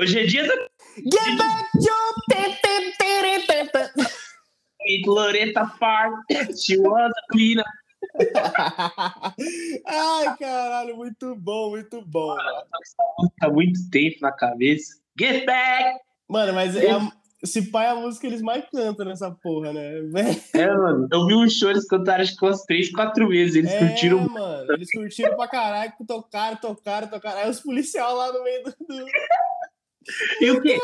Hoje é dia te- Meet Loretta Park. She was a cleaner. Ai, caralho, muito bom, muito bom. Há muito tempo na cabeça. Get back! Mano, mas é a, pai é a música que eles mais cantam nessa porra, né? É, mano. Eu vi um show, eles cantaram acho que umas três, quatro vezes. Eles é, curtiram. mano, eles curtiram pra caralho, tocaram, tocaram, tocaram. Aí os policiais lá no meio do, do E o quê?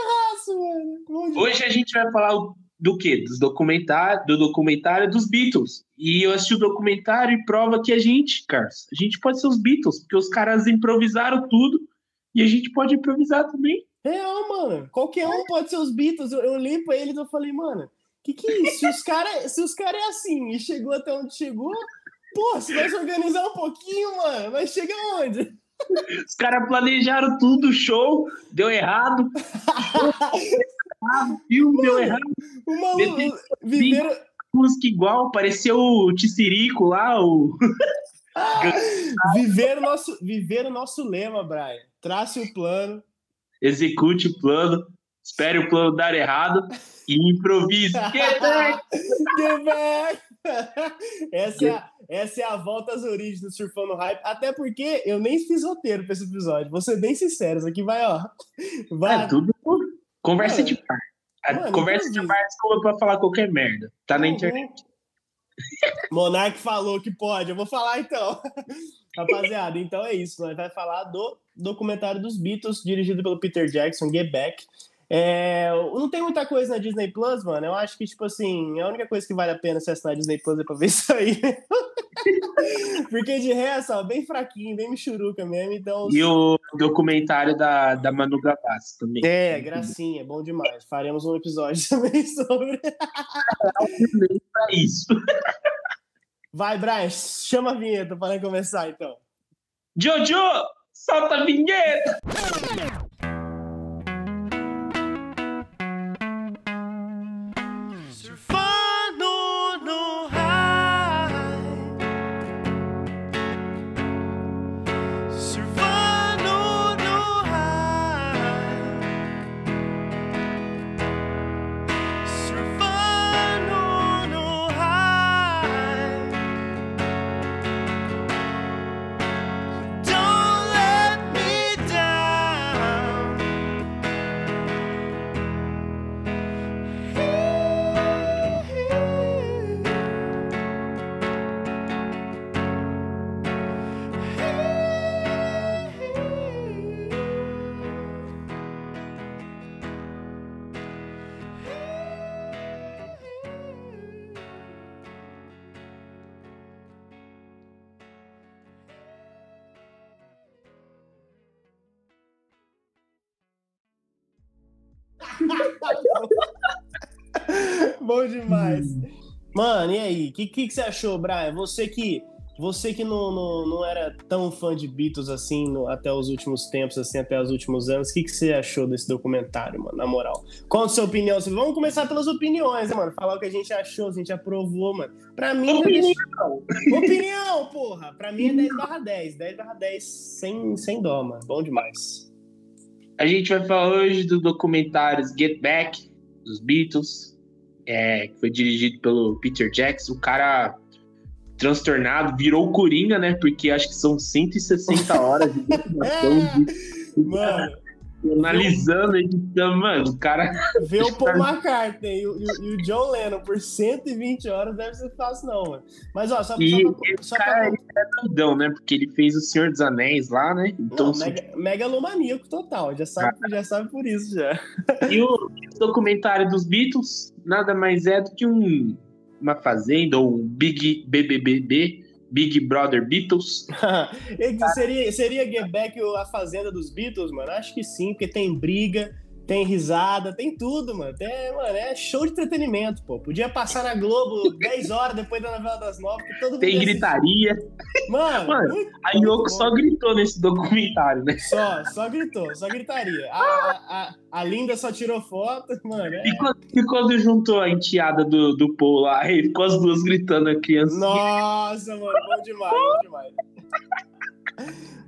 Hoje a gente vai falar do quê? Dos documentários, do documentário dos Beatles. E eu assisti o documentário e prova que a gente, Carlos, a gente pode ser os Beatles, porque os caras improvisaram tudo e a gente pode improvisar também. Real, mano. Qualquer um pode ser os Beatles. Eu, eu olhei pra eles e eu falei, mano, que que é isso? Se os caras se os cara é assim e chegou até onde chegou, pô, se nós organizar um pouquinho, mano, nós chega aonde? Os caras planejaram tudo, show, deu errado. filme deu errado, O Depende- viveram, música igual, pareceu o Tissirico lá, o. viveram, nosso, viveram nosso lema, Brian. Trace o plano. Execute o plano, espere o plano dar errado e improvise. Get back! Get back! Essa é, a, essa é a volta às origens do Surfando Hype. Até porque eu nem fiz roteiro pra esse episódio. Vou ser bem sincero. Isso aqui vai, ó. Vai. É tudo conversa Mano, de bar. A mano, conversa de bar é desculpa pra falar qualquer merda. Tá na Uhum. internet. Monark falou que pode, eu vou falar então. Rapaziada, então é isso. Nós vai falar do documentário dos Beatles, dirigido pelo Peter Jackson, Get Back. É, não tem muita coisa na Disney Plus, mano. Eu acho que, tipo assim, a única coisa que vale a pena você assinar a Disney Plus é pra ver isso aí. Porque de resto, ó, bem fraquinho, bem michuruca mesmo. Então, E o documentário da, da Manu Gavassi também. é, gracinha, bom demais. Faremos um episódio também sobre. Pra isso. Vai, Brian, chama a vinheta para começar então. Jojo, solta a vinheta! Bom demais. Mano, e aí? O que, que, que você achou, Brian? Você que, você que não, não, não era tão fã de Beatles assim no- até os últimos tempos, assim, até os últimos anos, o que, que você achou desse documentário, mano? Na moral. Qual a sua opinião? Vamos começar pelas opiniões, né, mano? Falar o que a gente achou, se a gente aprovou, mano. Pra mim, já deixou- opinião, porra! Pra mim é 10 barra 10. 10 barra 10 sem, sem dó, mano. Bom demais. A gente vai falar hoje do documentário Get Back, dos Beatles, é, que foi dirigido pelo Peter Jackson. O cara transtornado, virou Coringa, né? Porque acho que são 160 horas de gravação, de, Mano, analisando, editando. Mano, o cara ver o Paul McCartney e o, e o- John Lennon por 120 horas deve ser fácil, não, mano. Mas, ó, só, E só pra. Só cara, pra é doidão, né? Porque ele fez o Senhor dos Anéis lá, né? Então, não, mega, megalomaníaco total, já sabe, já sabe por isso já. E o documentário dos Beatles nada mais é do que um, uma fazenda ou um Big BBBB, Big Brother Beatles. Seria, seria Get Back a fazenda dos Beatles, mano? Acho que sim, porque tem briga, tem risada, tem tudo, mano. Tem, mano, é show de entretenimento, pô. Podia passar na Globo 10 horas depois da novela das nove, que todo mundo Tem gritaria. Mano, Mano, muito- A Yoko só gritou nesse documentário, né? Só, só gritou, só gritaria. A, a, a, a Linda só tirou foto, mano. é- E quando, e quando juntou a enteada do, do Paul lá, aí ficou as duas gritando a criança. Nossa, mano, bom demais, bom demais.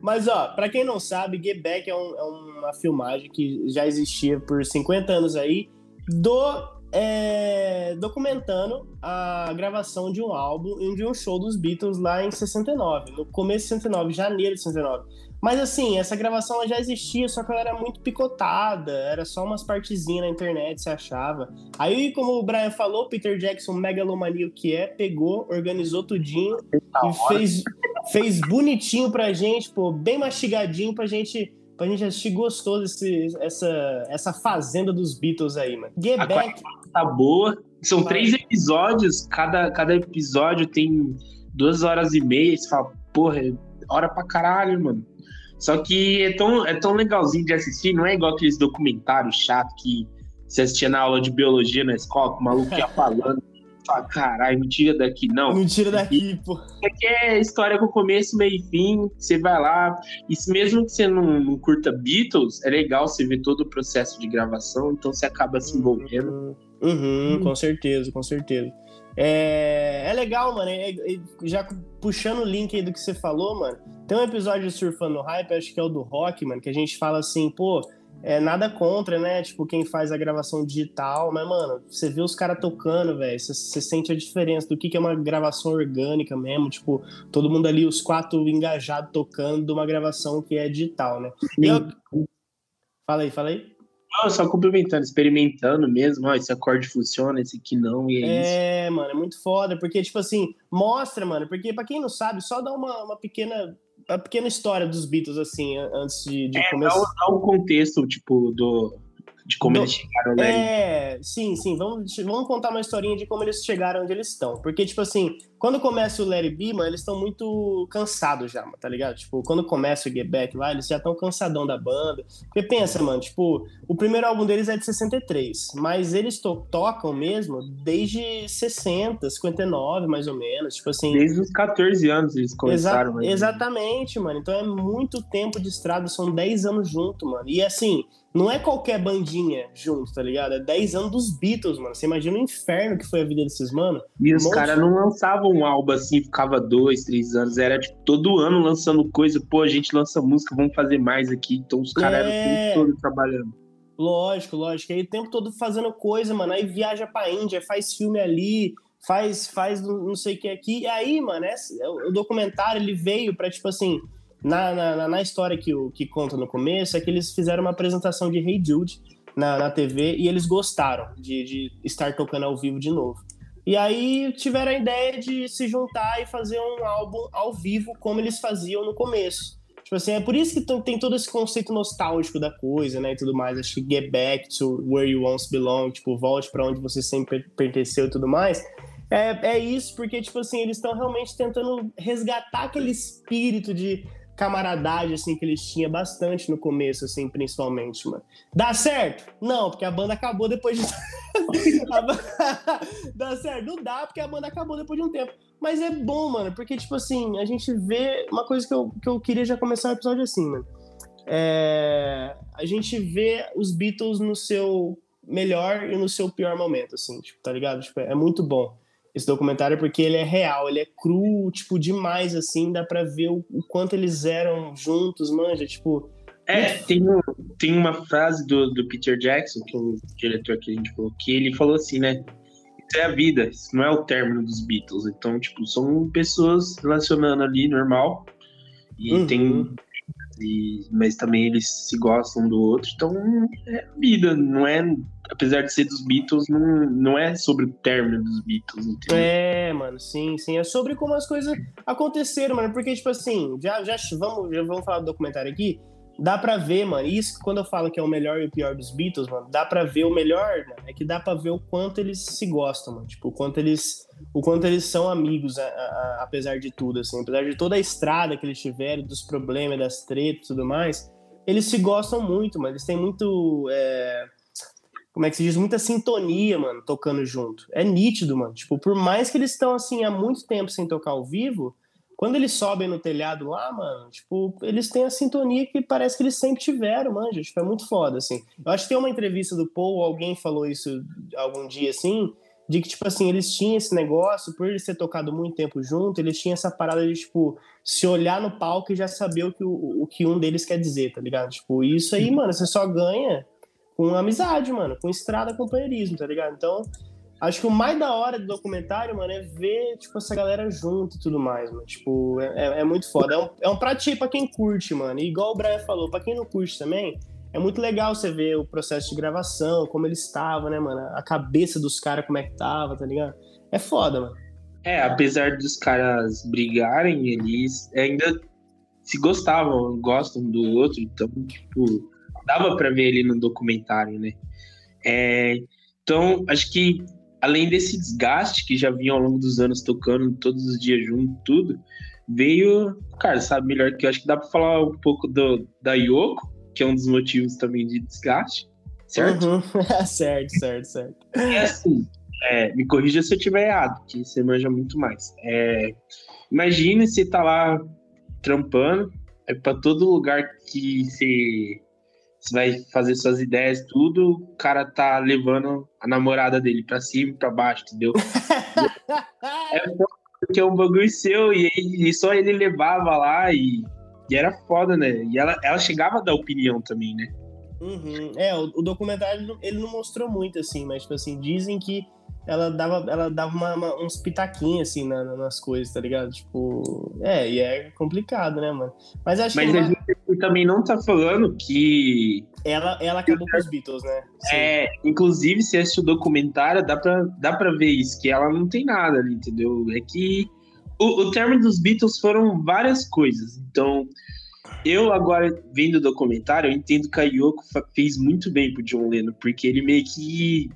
Mas, ó, pra quem não sabe, Get Back é, um, é uma filmagem que já existia por 50 anos aí, do é, documentando a gravação de um álbum e de um show dos Beatles lá em 69, no começo de 69, janeiro de 69. Mas assim, essa gravação já existia, só que ela era muito picotada, era só umas partezinhas na internet, se achava. Aí, como o Brian falou, Peter Jackson, megalomaníaco que é, pegou, organizou tudinho e fez, fez bonitinho pra gente, pô, bem mastigadinho pra gente pra gente assistir gostoso esse, essa, essa fazenda dos Beatles aí, mano. Get a Back. Tá boa. São Vai. três episódios, cada, cada episódio tem duas horas e meia. Você fala, porra, é hora pra caralho, mano. Só que é tão, é tão legalzinho de assistir, não é igual aqueles documentários chato que você assistia na aula de biologia na escola, que o maluco ia falando fala, caralho, me tira daqui. Não. Me tira daqui, pô. Isso aqui é história com começo, meio e fim. Você vai lá. E mesmo que você não, não, curta Beatles, é legal você ver todo o processo de gravação, então você acaba se envolvendo. Uhum, uhum hum. com certeza, com certeza. É, é legal, mano. É, é, já puxando o link aí do que você falou, mano. Tem um episódio de Surfando Hype, acho que é o do Rock, mano, que a gente fala assim, pô, é, nada contra, né? Tipo, quem faz a gravação digital, mas, mano, você vê os caras tocando, velho, você, sente a diferença do que, que é uma gravação orgânica mesmo, tipo, todo mundo ali, os quatro engajados tocando de uma gravação que é digital, né? Eu... Fala aí, fala aí. Não, só complementando, experimentando mesmo, ó, esse acorde funciona, esse aqui não, e é, é isso. É, mano, é muito foda, porque, tipo assim, mostra, mano, porque pra quem não sabe, só dá uma, uma pequena a pequena história dos Beatles, assim, antes de, de é, começar. Dá o contexto, tipo, do, de como eles chegaram né? É, sim, sim. Vamos, vamos contar uma historinha de como eles chegaram onde eles estão. Porque, tipo assim, quando começa o Larry B, mano, eles estão muito cansados já, tá ligado? Tipo, quando começa o Get Back lá, eles já estão cansadão da banda. Porque pensa, mano, tipo, o primeiro álbum deles é de 63, mas eles to tocam mesmo desde 60, 59, mais ou menos. Tipo assim. Desde os 14 anos eles começaram. Exa exatamente, mano. Então é muito tempo de estrada, são 10 anos junto, mano. E assim, não é qualquer bandinha junto, tá ligado? É 10 anos dos Beatles, mano. Você imagina o inferno que foi a vida desses mano. E os caras não lançavam um álbum assim, ficava dois, três anos. Era tipo todo ano lançando coisa. Pô, a gente lança música, vamos fazer mais aqui. Então os caras é... eram o tempo todo trabalhando. Lógico, lógico. Aí o tempo todo fazendo coisa, mano. Aí viaja pra Índia, faz filme ali, faz, faz não sei o que aqui. E aí, mano, esse, o documentário ele veio pra, tipo assim na, na, na, história que, o, que conta no começo, é que eles fizeram uma apresentação de Hey Jude na, na TV e eles gostaram de, de estar tocando ao vivo de novo. E aí tiveram a ideia de se juntar e fazer um álbum ao vivo, como eles faziam no começo. Tipo assim, é por isso que tem todo esse conceito nostálgico da coisa, né, e tudo mais. Acho que get back to where you once belong, tipo, volte para onde você sempre pertenceu e tudo mais. É, é isso, porque, tipo assim, eles estão realmente tentando resgatar aquele espírito de camaradagem, assim, que eles tinham bastante no começo, assim, principalmente, mano. Dá certo? Não, porque a banda acabou depois de... dá certo? Não dá, porque a banda acabou depois de um tempo. Mas é bom, mano, porque, tipo assim, a gente vê... Uma coisa que eu, que eu queria já começar o episódio assim, mano. É... A gente vê os Beatles no seu melhor e no seu pior momento, assim, tipo, tá ligado? Tipo, é muito bom esse documentário porque ele é real, ele é cru, tipo, demais, assim, dá pra ver o, o quanto eles eram juntos, manja, tipo... É, tem, tem uma frase do, do Peter Jackson, que é o diretor que a gente falou, que ele falou assim, né, isso é a vida, isso não é o término dos Beatles, então, tipo, são pessoas relacionando ali, normal, e uhum. tem e, mas também eles se gostam do outro, então é vida, não é. Apesar de ser dos Beatles, não, não é sobre o término dos Beatles, entendeu? É, mano, sim, sim. É sobre como as coisas aconteceram, mano. Porque, tipo assim, já, já, vamos, já vamos falar do documentário aqui dá pra ver, mano. Isso quando eu falo que é o melhor e o pior dos Beatles, mano, dá pra ver o melhor, mano, é que dá pra ver o quanto eles se gostam, mano. Tipo, o quanto eles, o quanto eles são amigos, a, a, apesar de tudo, assim. Apesar de toda a estrada que eles tiveram, dos problemas, das tretas e tudo mais, eles se gostam muito, mano. Eles têm muito. É... Como é que se diz? Muita sintonia, mano, tocando junto. É nítido, mano. Tipo, por mais que eles estão, assim, há muito tempo sem tocar ao vivo quando eles sobem no telhado lá, mano, tipo, eles têm a sintonia que parece que eles sempre tiveram, manja. Tipo, é muito foda, assim. Eu acho que tem uma entrevista do Paul, alguém falou isso algum dia, assim, de que, tipo assim, eles tinham esse negócio, por eles ter tocado muito tempo junto, eles tinham essa parada de, tipo, se olhar no palco e já saber o que, o, o que um deles quer dizer, tá ligado? Tipo, isso aí, mano, você só ganha com amizade, mano, com estrada, companheirismo, tá ligado? Então, acho que o mais da hora do documentário, mano, é ver, tipo, essa galera junto e tudo mais, mano. Tipo, é, é, é muito foda. É um, é um prato pra quem curte, mano. E igual o Brian falou, pra quem não curte também, é muito legal você ver o processo de gravação, como ele estava, né, mano? A cabeça dos caras, como é que tava, tá ligado? É foda, mano. É, apesar dos caras brigarem, eles ainda se gostavam, gostam do outro, então, tipo, dava para ver ele no documentário, né? É, então, acho que além desse desgaste que já vinha ao longo dos anos tocando todos os dias junto, tudo, veio, cara, sabe melhor que eu acho que dá para falar um pouco do, da Yoko, que é um dos motivos também de desgaste, certo? Uhum. certo, certo, certo. É assim, é, me corrija se eu estiver errado, que você manja muito mais. É, imagine você tá lá trampando, é para todo lugar que você, você vai fazer suas ideias, tudo, o cara tá levando a namorada dele para cima e pra baixo, entendeu? é porque é um bagulho seu e, e só ele levava lá e e era foda, né? E ela, ela chegava a dar opinião também, né? Uhum. É, o, o, documentário ele não mostrou muito, assim, mas, tipo assim, dizem que ela dava, ela dava uma, uma, uns pitaquinhos, assim, na, nas coisas, tá ligado? Tipo, é, e é complicado, né, mano? Mas acho mas que. Mas a gente também não tá falando que. Ela, ela acabou com os Beatles, né? Sim. É, inclusive, se assistir o documentário, dá pra, dá pra ver isso, que ela não tem nada ali, entendeu? É que o, o termo dos Beatles foram várias coisas. Então, eu agora, vendo o documentário, eu entendo que a Yoko fez muito bem pro John Lennon, porque ele meio que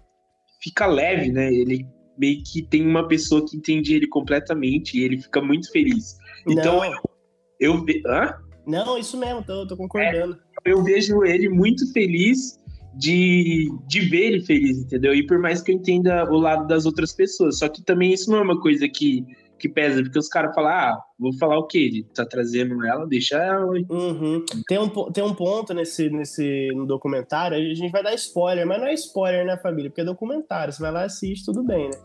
fica leve, né? Ele meio que tem uma pessoa que entende ele completamente e ele fica muito feliz. Então, Não. eu... eu hã? Não, isso mesmo, tô, tô concordando. É, eu vejo ele muito feliz de, de ver ele feliz, entendeu? E por mais que eu entenda o lado das outras pessoas, só que também isso não é uma coisa que que pesa, porque os caras falam, ah, vou falar o quê? Ele tá trazendo ela, deixa ela. Uhum. Tem, um, tem um ponto nesse, nesse no documentário, a gente vai dar spoiler, mas não é spoiler, né, família? Porque é documentário, você vai lá e assiste, tudo bem, né?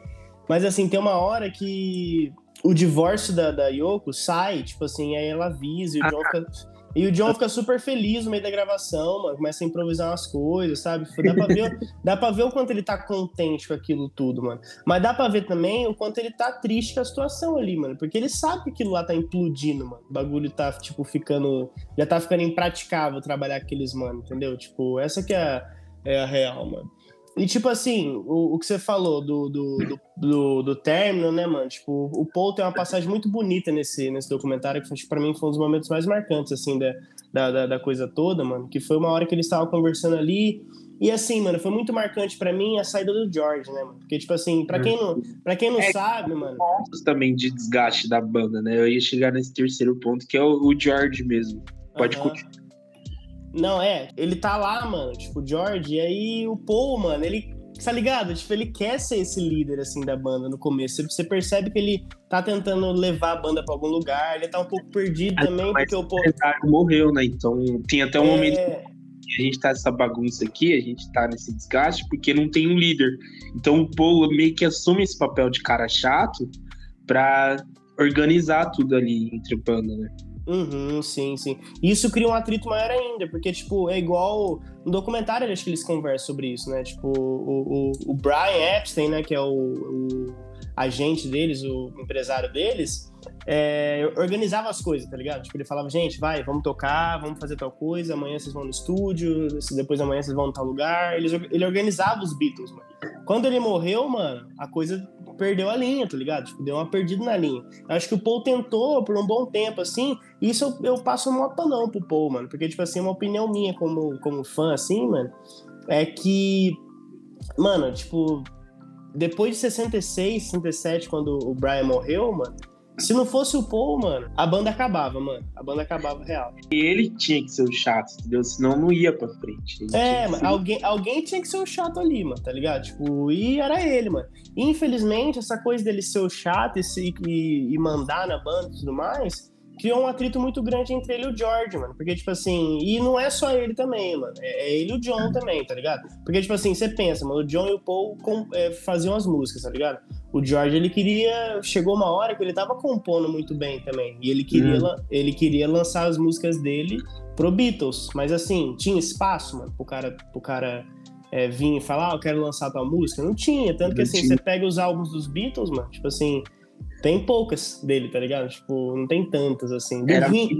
Mas assim, tem uma hora que o divórcio da, da Yoko sai, tipo assim, aí ela avisa e o John fica e o John fica super feliz no meio da gravação, mano. Começa a improvisar umas coisas, sabe? Dá pra, ver, dá pra ver o quanto ele tá contente com aquilo tudo, mano. Mas dá pra ver também o quanto ele tá triste com a situação ali, mano. Porque ele sabe que aquilo lá tá implodindo, mano. O bagulho tá, tipo, ficando. Já tá ficando impraticável trabalhar aqueles, mano, entendeu? Tipo, essa que é a, é a real, mano. E, tipo assim, o, o que você falou do, do, do, do, do término, né, mano? Tipo, o Paul tem uma passagem muito bonita nesse, nesse documentário, que para mim foi um dos momentos mais marcantes, assim, da, da, da, coisa toda, mano. Que foi uma hora que eles estavam conversando ali. E assim, mano, foi muito marcante para mim a saída do George, né, mano? Porque, tipo assim, pra quem não, pra quem não é, sabe, mano. Pontos também de desgaste da banda, né? Eu ia chegar nesse terceiro ponto, que é o, o George mesmo. Pode continuar. Não, é, ele tá lá, mano, tipo, o George, e aí o Paul, mano, ele, tá ligado? Tipo, ele quer ser esse líder, assim, da banda no começo. Você percebe que ele tá tentando levar a banda pra algum lugar, ele tá um pouco perdido ah, também, porque o Paul... morreu, né? Então, tinha até um é... momento que a gente tá nessa bagunça aqui, a gente tá nesse desgaste, porque não tem um líder. Então, o Paul meio que assume esse papel de cara chato pra organizar tudo ali entre a banda, né? Uhum, sim, sim. Isso cria um atrito maior ainda, porque, tipo, é igual. No documentário, acho que eles conversam sobre isso, né? Tipo, o, o, o Brian Epstein, né, que é o, o agente deles, o empresário deles, é, organizava as coisas, tá ligado? Tipo, ele falava, gente, vai, vamos tocar, vamos fazer tal coisa, amanhã vocês vão no estúdio, depois amanhã vocês vão em tal lugar. Ele, ele organizava os Beatles, mano. Quando ele morreu, mano, a coisa perdeu a linha, tá ligado? Tipo, deu uma perdida na linha. Acho que o Paul tentou por um bom tempo, assim, e isso eu, eu passo uma não pro Paul, mano, porque, tipo assim, uma opinião minha como, como fã, assim, mano, é que, mano, tipo, depois de 66, 67, quando o Brian morreu, mano, se não fosse o Paul, mano, a banda acabava, mano. A banda acabava real. E ele tinha que ser o chato, entendeu? Senão não ia pra frente. Ele é, mano, ser... alguém, alguém tinha que ser o chato ali, mano, tá ligado? Tipo, e era ele, mano. Infelizmente, essa coisa dele ser o chato e, se, e, e mandar na banda e tudo mais, criou um atrito muito grande entre ele e o George, mano. Porque, tipo assim, e não é só ele também, mano. É, é ele e o John também, tá ligado? Porque, tipo assim, você pensa, mano, o John e o Paul com, é, faziam as músicas, tá ligado? O George, ele queria. Chegou uma hora que ele tava compondo muito bem também. E ele queria, hum. ele queria lançar as músicas dele pro Beatles. Mas assim, tinha espaço, mano, pro cara, pro cara é, vir e falar, ah, eu quero lançar tua música. Não tinha. Tanto que assim, você pega os álbuns dos Beatles, mano, tipo assim, tem poucas dele, tá ligado? Tipo, não tem tantas, assim. Era muito,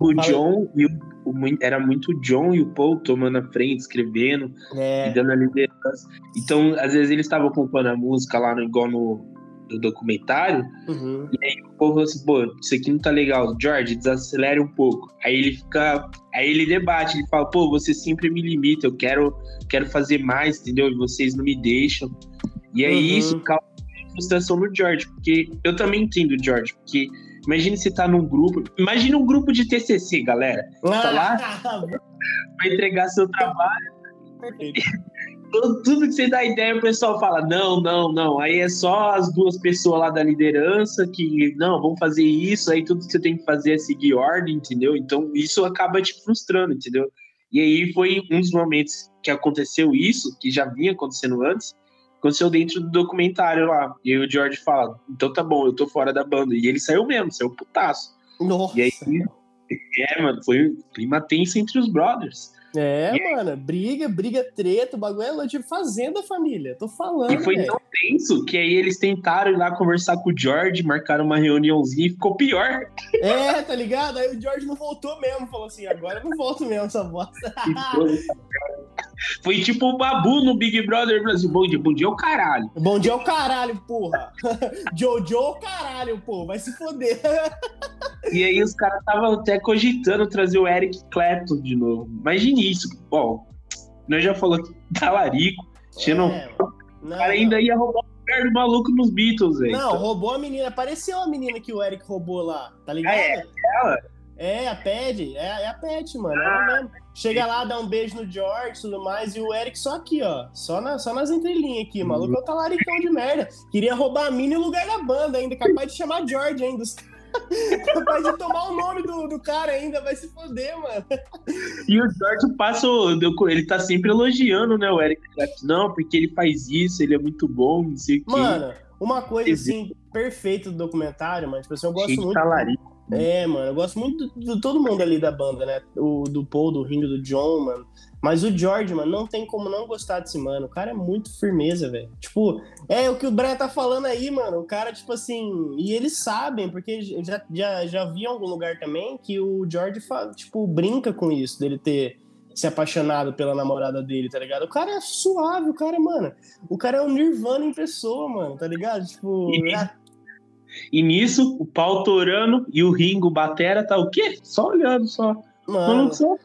o John e o, o, era muito o John e o Paul tomando a frente, escrevendo é. e dando a liderança. Então, às vezes eles estavam compondo a música lá no, igual no, no documentário, uhum. e aí o Paul falou assim, pô, isso aqui não tá legal, George, desacelere um pouco. Aí ele fica. Aí ele debate, ele fala, pô, você sempre me limita, eu quero, quero fazer mais, entendeu? E vocês não me deixam. E aí uhum. isso causa frustração no George, porque eu também entendo o George, porque imagine você tá num grupo, imagine um grupo de TCC, galera. Tá lá, vai entregar seu trabalho. tudo, tudo que você dá ideia, o pessoal fala: não, não, não. Aí é só as duas pessoas lá da liderança que, não, vamos fazer isso. Aí tudo que você tem que fazer é seguir ordem, entendeu? Então isso acaba te frustrando, entendeu? E aí foi um dos momentos que aconteceu isso, que já vinha acontecendo antes, aconteceu dentro do documentário lá. E aí o George fala: então tá bom, eu tô fora da banda. E ele saiu mesmo, saiu putaço. Nossa. E aí, é, mano, foi clima tenso entre os brothers. É, e mano, briga, briga, treta, o bagulho é tipo fazenda, família. Tô falando. E foi véio. tão tenso que aí eles tentaram ir lá conversar com o George, marcaram uma reuniãozinha e ficou pior. É, tá ligado? Aí o George não voltou mesmo, falou assim: agora eu não volto mesmo essa bosta. Foi tipo o Babu no Big Brother Brasil. Bom dia, bom dia é o caralho. Bom dia é o caralho, porra. Jojo é o caralho, porra. Vai se foder. E aí os caras estavam até cogitando trazer o Eric Clapton de novo. Imagine isso. Bom, nós já falou que talarico. É, não... O cara ainda ia roubar o lugar do maluco nos Beatles, velho. Não, roubou a menina. Apareceu a menina que o Eric roubou lá, tá ligado? Ah, é, ela? É, a Pad, é, é a Pet, mano. Ah, ela mesmo. Chega lá, dá um beijo no George e tudo mais, e o Eric só aqui, ó. Só, na, só nas entrelinhas aqui, maluco é o talaricão de merda. Queria roubar a mina em lugar da banda ainda, capaz de chamar George ainda. capaz de tomar o nome do, do cara ainda, vai se foder, mano. E o George passa, ele tá sempre elogiando, né, o Eric Clapton. Não, porque ele faz isso, ele é muito bom, não sei o quê. Mano, uma coisa, assim, perfeita do documentário, mano, tipo assim, eu gosto Cheio muito... Talarico é, mano, eu gosto muito de todo mundo ali da banda, né? O, do Paul, do Ringo, do John, mano. Mas o George, mano, não tem como não gostar desse mano. O cara é muito firmeza, velho. Tipo, é o que o Brian tá falando aí, mano. O cara, tipo assim. E eles sabem, porque já, já, já vi em algum lugar também que o George, tipo, brinca com isso, dele ter se apaixonado pela namorada dele, tá ligado? O cara é suave, o cara, mano. O cara é um Nirvana em pessoa, mano, tá ligado? Tipo. É e nisso, o pau torando e o Ringo Batera tá o quê? Só olhando, só. Mano, só,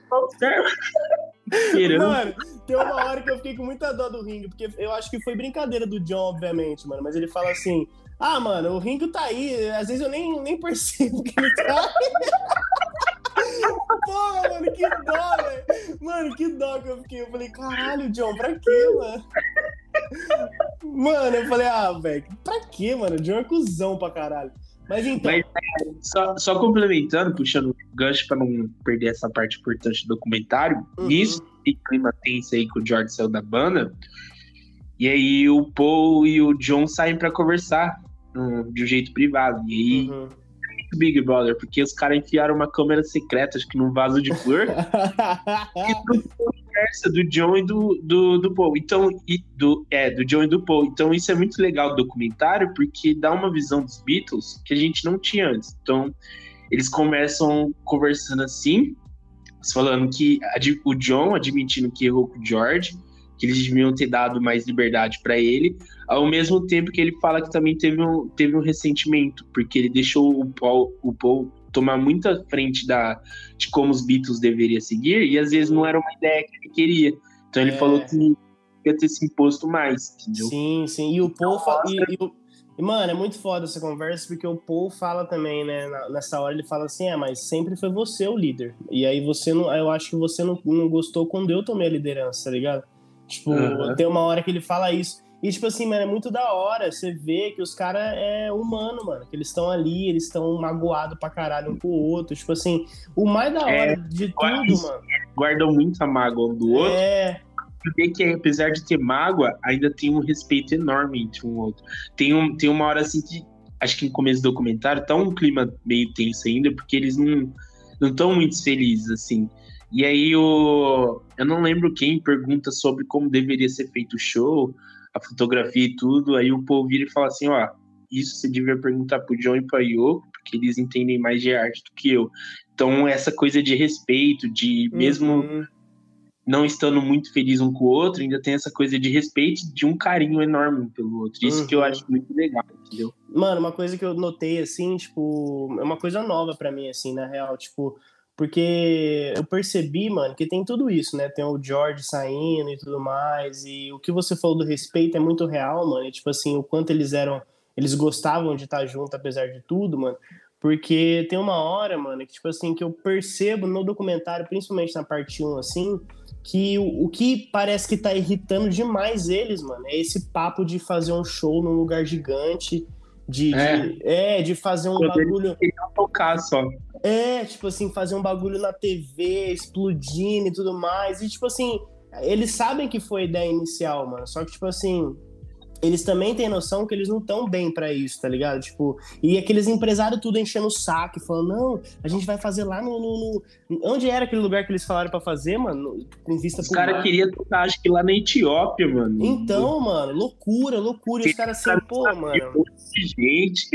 Mano, tem uma hora que eu fiquei com muita dó do Ringo, porque eu acho que foi brincadeira do John, obviamente, mano. Mas ele fala assim: Ah, mano, o Ringo tá aí, às vezes eu nem, nem percebo que ele tá aí. Porra, mano, que dó, velho. Mano, que dó que eu fiquei. Eu falei, caralho, John, pra quê, mano? Mano, eu falei, ah, velho, pra quê, mano? John é cuzão pra caralho. Mas então. Mas, é, só, só, complementando, puxando o gancho pra não perder essa parte importante do documentário, uhum. nisso, e clima tenso aí que o George saiu da banda. E aí o Paul e o John saem pra conversar um, de um jeito privado. E aí. Uhum. Big Brother, porque os caras enfiaram uma câmera secreta, acho que num vaso de flor. e conversa do John e do, do, do Paul. Então, e do, é, do John e do Paul. Então, isso é muito legal do documentário, porque dá uma visão dos Beatles que a gente não tinha antes. Então, eles começam conversando assim, falando que o John admitindo que errou com o George, que eles deviam ter dado mais liberdade para ele, ao mesmo tempo que ele fala que também teve um, teve um ressentimento, porque ele deixou o Paul, o Paul tomar muita frente da, de como os Beatles deveriam seguir, e às vezes não era uma ideia que ele queria. Então ele é. falou que ia ter se imposto mais, entendeu? Sim, sim. E o Paul. Fa... E, e, e, mano, é muito foda essa conversa, porque o Paul fala também, né? Nessa hora ele fala assim: é, mas sempre foi você o líder. E aí você não. Eu acho que você não, não gostou quando eu tomei a liderança, tá ligado? Tipo, uhum. tem uma hora que ele fala isso. E, tipo assim, mano, é muito da hora você ver que os caras é humano, mano. Que eles estão ali, eles estão magoados pra caralho um com o outro. Tipo assim, o mais da hora é, de tudo, mano. Guardam muito a mágoa um do outro. É. Ver que apesar de ter mágoa, ainda tem um respeito enorme entre um outro. Tem, um, tem uma hora assim que, acho que no começo do documentário, tá um clima meio tenso ainda, porque eles não estão muito felizes, assim. E aí o. Eu não lembro quem pergunta sobre como deveria ser feito o show a fotografia e tudo, aí o povo vira e fala assim, ó, isso você devia perguntar pro John e pro Yoko, porque eles entendem mais de arte do que eu. Então, essa coisa de respeito, de mesmo uhum. não estando muito feliz um com o outro, ainda tem essa coisa de respeito, de um carinho enorme pelo outro. Isso uhum. que eu uhum. acho muito legal, entendeu? Mano, uma coisa que eu notei, assim, tipo, é uma coisa nova para mim, assim, na real, tipo, porque eu percebi, mano, que tem tudo isso, né? Tem o George saindo e tudo mais. E o que você falou do respeito é muito real, mano. E, tipo assim, o quanto eles eram. Eles gostavam de estar junto, apesar de tudo, mano. Porque tem uma hora, mano, que, tipo assim, que eu percebo no documentário, principalmente na parte 1, assim, que o, o que parece que tá irritando demais eles, mano, é esse papo de fazer um show num lugar gigante de, é. de, é, de fazer um Quando bagulho. tocar só. É, tipo assim, fazer um bagulho na TV, explodindo e tudo mais. E, tipo assim, eles sabem que foi a ideia inicial, mano. Só que, tipo assim, eles também têm noção que eles não estão bem para isso, tá ligado? Tipo, e aqueles empresários tudo enchendo o saco, falando, não, a gente vai fazer lá no. no, no... Onde era aquele lugar que eles falaram para fazer, mano? Com vista Os caras queriam tocar, acho que lá na Etiópia, mano. Então, mano, loucura, loucura. E os caras assim, pô, mano. Gente.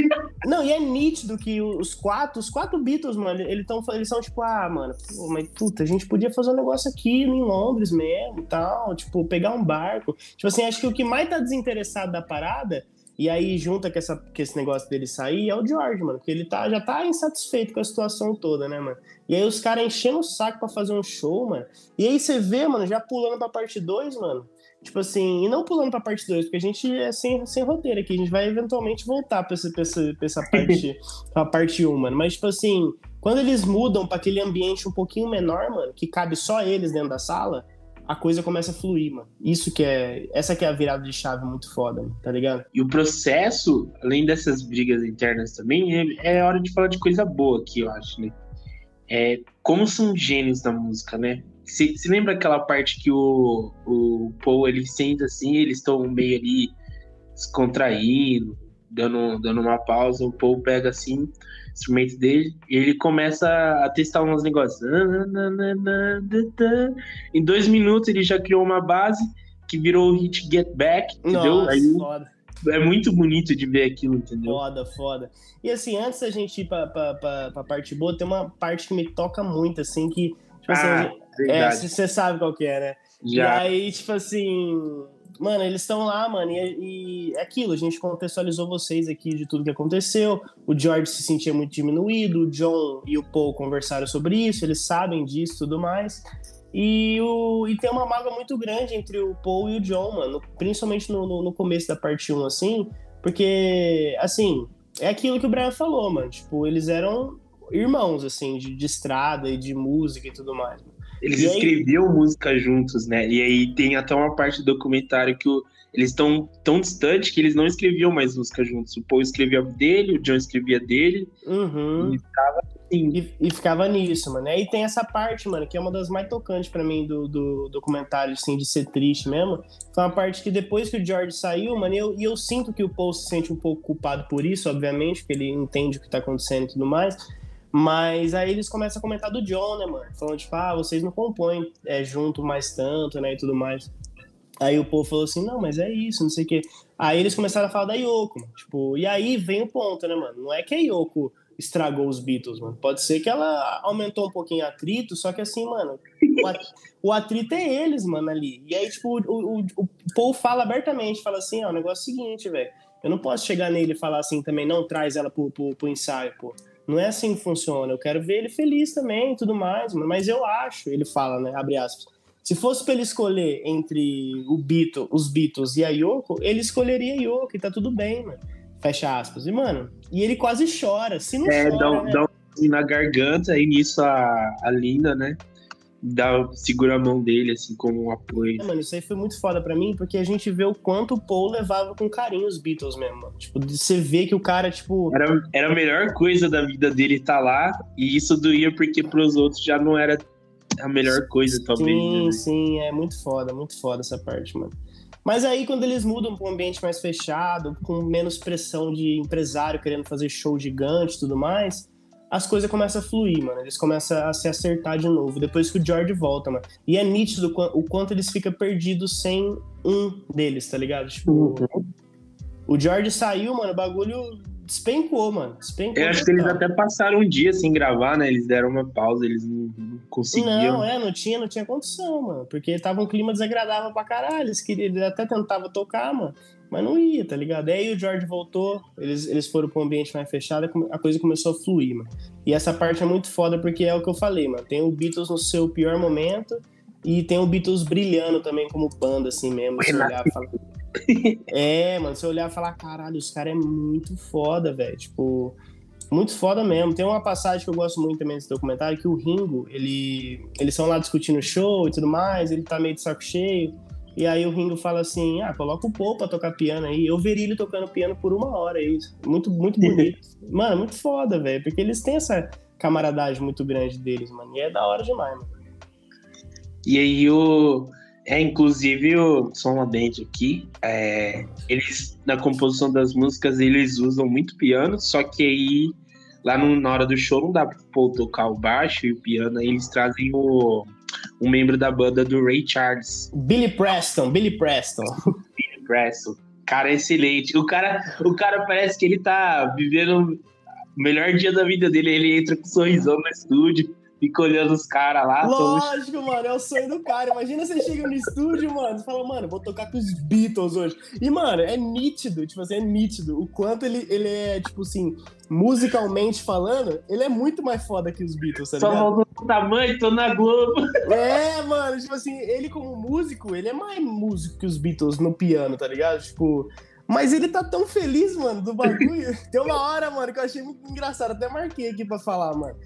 Não, e é nítido que os quatro, os quatro Beatles, mano, eles, tão, eles são tipo, ah, mano, pô, mas puta, a gente podia fazer um negócio aqui em Londres mesmo tal, tipo, pegar um barco. Tipo assim, acho que o que mais tá desinteressado da parada, e aí junta com, essa, com esse negócio dele sair, é o George, mano. Porque ele tá, já tá insatisfeito com a situação toda, né, mano? E aí os caras enchendo o saco para fazer um show, mano. E aí você vê, mano, já pulando pra parte 2, mano. Tipo assim, e não pulando pra parte 2, porque a gente é sem, sem roteiro aqui. A gente vai eventualmente voltar pra essa, pra essa, pra essa parte, pra parte 1, um, mano. Mas, tipo assim, quando eles mudam para aquele ambiente um pouquinho menor, mano, que cabe só eles dentro da sala a coisa começa a fluir, mano. Isso que é. Essa que é a virada de chave muito foda, mano, tá ligado? E o processo, além dessas brigas internas também, é, é hora de falar de coisa boa aqui, eu acho, né? É, como são gênios da música, né? Se, lembra aquela parte que o, o Paul ele senta assim, eles estão meio ali descontraindo, dando, dando uma pausa, o Paul pega assim instrumento dele, e ele começa a testar uns negócios. Em dois minutos ele já criou uma base que virou o hit Get Back, entendeu? Nossa, Aí, foda. É muito bonito de ver aquilo, entendeu? Foda, foda. E assim, antes da gente ir pra, pra, pra, pra parte boa, tem uma parte que me toca muito, assim, que. Tipo assim, ah, é, você sabe qual que é, né? Já. E aí, tipo assim Mano, eles estão lá, mano, e, e é aquilo, a gente contextualizou vocês aqui de tudo que aconteceu. O George se sentia muito diminuído, o John e o Paul conversaram sobre isso, eles sabem disso e tudo mais. E, o, e tem uma mágoa muito grande entre o Paul e o John, mano, principalmente no, no, no começo da parte 1, assim, porque, assim, é aquilo que o Brian falou, mano, tipo, eles eram irmãos, assim, de, de estrada e de música e tudo mais, mano. Eles escreviam música juntos, né? E aí tem até uma parte do documentário que o, eles estão tão distantes que eles não escreviam mais música juntos. O Paul escrevia dele, o John escrevia dele. Uhum. E ficava assim. E, e, ficava nisso, mano. E aí tem essa parte, mano, que é uma das mais tocantes para mim do, do documentário, assim, de ser triste mesmo. Foi uma parte que depois que o George saiu, mano, e eu, e eu sinto que o Paul se sente um pouco culpado por isso, obviamente, porque ele entende o que tá acontecendo e tudo mais. Mas aí eles começam a comentar do John, né, mano? Falando, tipo, ah, vocês não compõem é, junto mais tanto, né, e tudo mais. Aí o povo falou assim, não, mas é isso, não sei o quê. Aí eles começaram a falar da Yoko, mano. tipo, e aí vem o ponto, né, mano? Não é que a Yoko estragou os Beatles, mano. Pode ser que ela aumentou um pouquinho o atrito, só que assim, mano, o atrito é eles, mano, ali. E aí, tipo, o, o, o Paul fala abertamente, fala assim, ó, o negócio é o seguinte, velho. Eu não posso chegar nele e falar assim também, não traz ela pro, pro, pro ensaio, pô. Não é assim que funciona. Eu quero ver ele feliz também e tudo mais. Mas eu acho, ele fala, né? Abre aspas. Se fosse para ele escolher entre o Beatles, os Beatles e a Yoko, ele escolheria a Yoko e tá tudo bem, mano. Fecha aspas. E, mano, e ele quase chora. Se não é, chora, dá, né? dá um na garganta e nisso a, a Linda, né? Dá, segura a mão dele, assim, como um apoio. É, mano, isso aí foi muito foda pra mim, porque a gente vê o quanto o Paul levava com carinho os Beatles mesmo, mano. Tipo, você vê que o cara, tipo. Era, era a melhor coisa da vida dele estar tá lá, e isso doía porque pros outros já não era a melhor coisa, talvez. Sim, né? sim, é muito foda, muito foda essa parte, mano. Mas aí, quando eles mudam para um ambiente mais fechado, com menos pressão de empresário querendo fazer show gigante e tudo mais, as coisas começam a fluir, mano. Eles começam a se acertar de novo, depois que o George volta, mano. E é nítido o quanto eles ficam perdidos sem um deles, tá ligado? Tipo, uhum. o George saiu, mano, o bagulho despencou, mano. Despencou Eu acho que eles até passaram um dia sem gravar, né? Eles deram uma pausa, eles não, não conseguiam. Não, é, não tinha, não tinha condição, mano. Porque tava um clima desagradável pra caralho. Eles, queriam, eles até tentavam tocar, mano. Mas não ia, tá ligado? Aí o George voltou, eles, eles foram pra um ambiente mais fechado, a coisa começou a fluir, mano. E essa parte é muito foda porque é o que eu falei, mano. Tem o Beatles no seu pior momento e tem o Beatles brilhando também como banda, assim mesmo. Você olhar e. É, mano, você olhar e falar, caralho, os caras é muito foda, velho. Tipo, muito foda mesmo. Tem uma passagem que eu gosto muito também desse documentário, que o Ringo, ele, eles estão lá discutindo o show e tudo mais, ele tá meio de saco cheio. E aí o Ringo fala assim: ah, coloca o Paul pra tocar piano aí. Eu veria ele tocando piano por uma hora aí. Muito, muito bonito. mano, muito foda, velho. Porque eles têm essa camaradagem muito grande deles, mano. E é da hora demais, mano. E aí o. É, inclusive, o Som Ladente aqui, é, eles, na composição das músicas, eles usam muito piano, só que aí, lá no, na hora do show, não dá pra Paul tocar o baixo e o piano, aí eles trazem o um membro da banda do Ray Charles. Billy Preston, Billy Preston. Billy Preston. Cara, excelente. O cara, o cara parece que ele tá vivendo o melhor dia da vida dele. Ele entra com um sorrisão no estúdio fica olhando os caras lá. Lógico, todos... mano, é o sonho do cara. Imagina você chega no estúdio, mano, e fala, mano, vou tocar com os Beatles hoje. E, mano, é nítido, tipo assim, é nítido o quanto ele, ele é, tipo assim, musicalmente falando, ele é muito mais foda que os Beatles, tá Só ligado? Só tamanho, tô na Globo. É, mano, tipo assim, ele como músico, ele é mais músico que os Beatles no piano, tá ligado? Tipo. Mas ele tá tão feliz, mano, do bagulho. Tem uma hora, mano, que eu achei muito engraçado. Até marquei aqui pra falar, mano.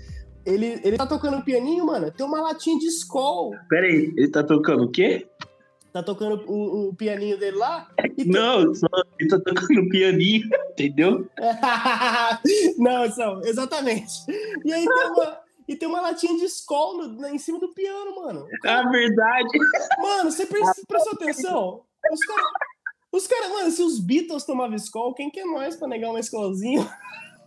Ele, ele tá tocando pianinho, mano. Tem uma latinha de Skol. Pera aí, ele tá tocando o quê? Tá tocando o, o pianinho dele lá? Não, só, ele tá tocando o pianinho, entendeu? não, são, exatamente. E aí tem uma, e tem uma latinha de Skol no, em cima do piano, mano. É verdade. Mano, você prestou atenção? Os caras, os cara, mano, se os Beatles tomavam Skol, quem que é nós pra negar uma Skolzinho?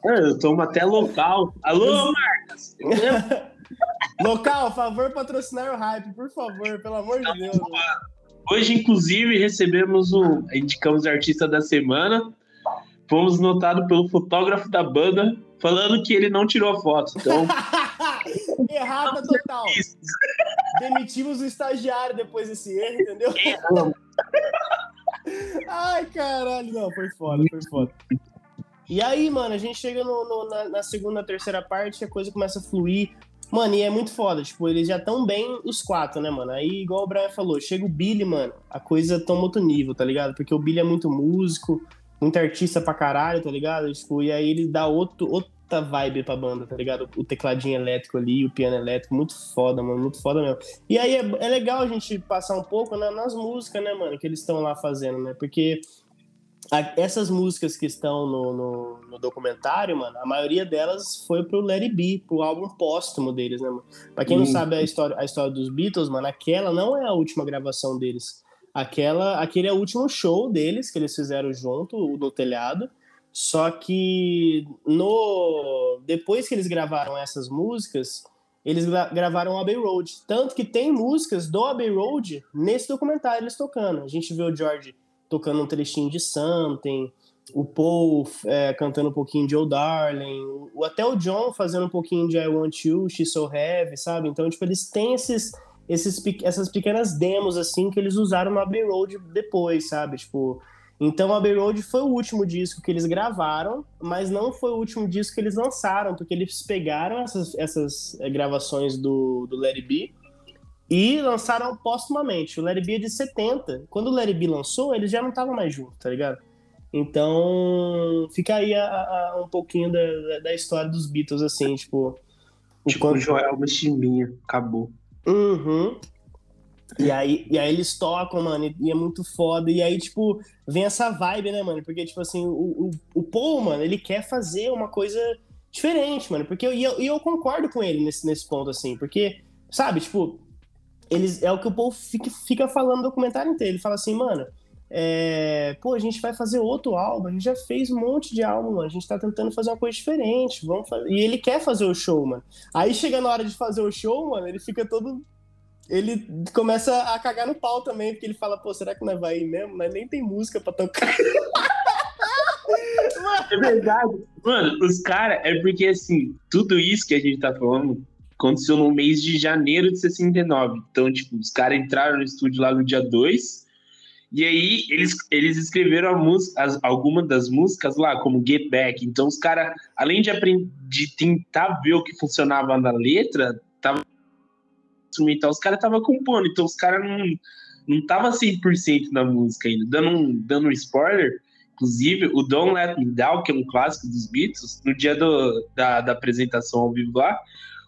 Eu tomo até local. Alô, Marcos! local, favor patrocinar o hype, por favor, pelo amor de Deus. Hoje, inclusive, recebemos o. Indicamos o artista da semana. Fomos notados pelo fotógrafo da banda falando que ele não tirou a foto. Então. Errada total. Demitimos o estagiário depois desse erro, entendeu? Ai, caralho, não, foi foda, foi foda. E aí, mano, a gente chega no, no, na, na, segunda, terceira parte, a coisa começa a fluir. Mano, e é muito foda, tipo, eles já estão bem os quatro, né, mano? Aí, igual o Brian falou, chega o Billy, mano, a coisa toma outro nível, tá ligado? Porque o Billy é muito músico, muito artista pra caralho, tá ligado? Tipo, e aí ele dá outro, outra vibe pra banda, tá ligado? O tecladinho elétrico ali, o piano elétrico, muito foda, mano, muito foda mesmo. E aí é, é legal a gente passar um pouco né, nas músicas, né, mano, que eles estão lá fazendo, né? Porque essas músicas que estão no, no, no, documentário, mano, a maioria delas foi pro Let It Be, pro álbum póstumo deles, né, mano? Pra quem não sabe a história, a história dos Beatles, mano, aquela não é a última gravação deles. Aquela, aquele é o último show deles que eles fizeram junto, o do telhado. Só que no depois que eles gravaram essas músicas, eles gra gravaram o Abbey Road. Tanto que tem músicas do Abbey Road nesse documentário eles tocando. A gente vê o George tocando um trechinho de Something, o Paul é, cantando um pouquinho de Oh Darling, o, até o John fazendo um pouquinho de I Want You, She's So Heavy, sabe? Então, tipo, eles têm esses, esses, essas pequenas demos, assim, que eles usaram no Abbey Road depois, sabe? Tipo, então, Abbey Road foi o último disco que eles gravaram, mas não foi o último disco que eles lançaram, porque eles pegaram essas, essas é, gravações do, do Let It Be e lançaram póstumamente. O Larry B é de 70. Quando o Larry B lançou, eles já não estavam mais juntos, tá ligado? Então, fica aí a, a, um pouquinho da, da, história dos Beatles, assim, tipo. Tipo, quanto... Joel Chimbinha, acabou. Uhum. E aí, e aí eles tocam, mano, e, é muito foda. E aí, tipo, vem essa vibe, né, mano? Porque, tipo assim, o, o, o Paul, mano, ele quer fazer uma coisa diferente, mano. Porque eu, e eu, eu concordo com ele nesse, nesse ponto, assim. Porque, sabe, tipo, eles, é o que o Paul fica, fica falando no documentário inteiro. Ele fala assim, mano, é, pô, a gente vai fazer outro álbum, a gente já fez um monte de álbum, mano. A gente tá tentando fazer uma coisa diferente. Vamos. E ele quer fazer o show, mano. Aí chega na hora de fazer o show, mano, ele fica todo ele começa a cagar no pau também, porque ele fala, pô, será que não vai ir mesmo? Mas nem tem música pra tocar. é verdade. Mano, os caras, é porque assim, tudo isso que a gente tá falando aconteceu no mês de janeiro de 69. Então, tipo, os caras entraram no estúdio lá no dia 2. E aí eles, eles escreveram a música, as, algumas das músicas lá, como Get Back. Então os caras, além de aprender, de tentar ver o que funcionava na letra, tava instrumental, os caras estavam compondo, então os caras não, não tava 100% na música ainda. Dando um, dando um spoiler, inclusive, o Don't Let Me Down, que é um clássico dos Beatles, no dia do, da, da apresentação ao vivo lá,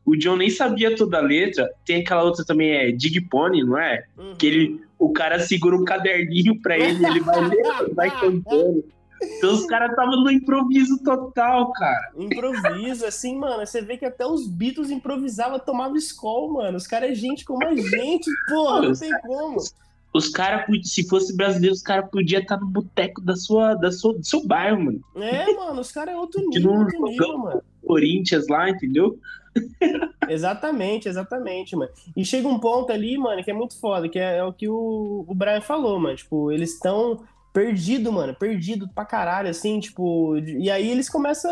o John nem sabia toda a letra. Tem aquela outra também, é Dig Pony, não é? Uhum. Que ele, o cara segura um caderninho pra ele, ele vai ler, vai cantando. Então os caras estavam no improviso total, cara. Improviso, assim, mano. Você vê que até os Beatles improvisavam, tomavam escola, mano. Os caras é gente como a gente, porra, não tem como. Os caras, se fosse brasileiro, os caras podiam estar no boteco da sua, da sua, do seu bairro, mano. É, mano, os caras é outro nível, outro nível, mano. Corinthians lá, entendeu? Exatamente, exatamente, mano. E chega um ponto ali, mano, que é muito foda, que é, é o que o, o Brian falou, mano. Tipo, eles estão perdido, mano, perdido pra caralho, assim, tipo, e aí eles começam,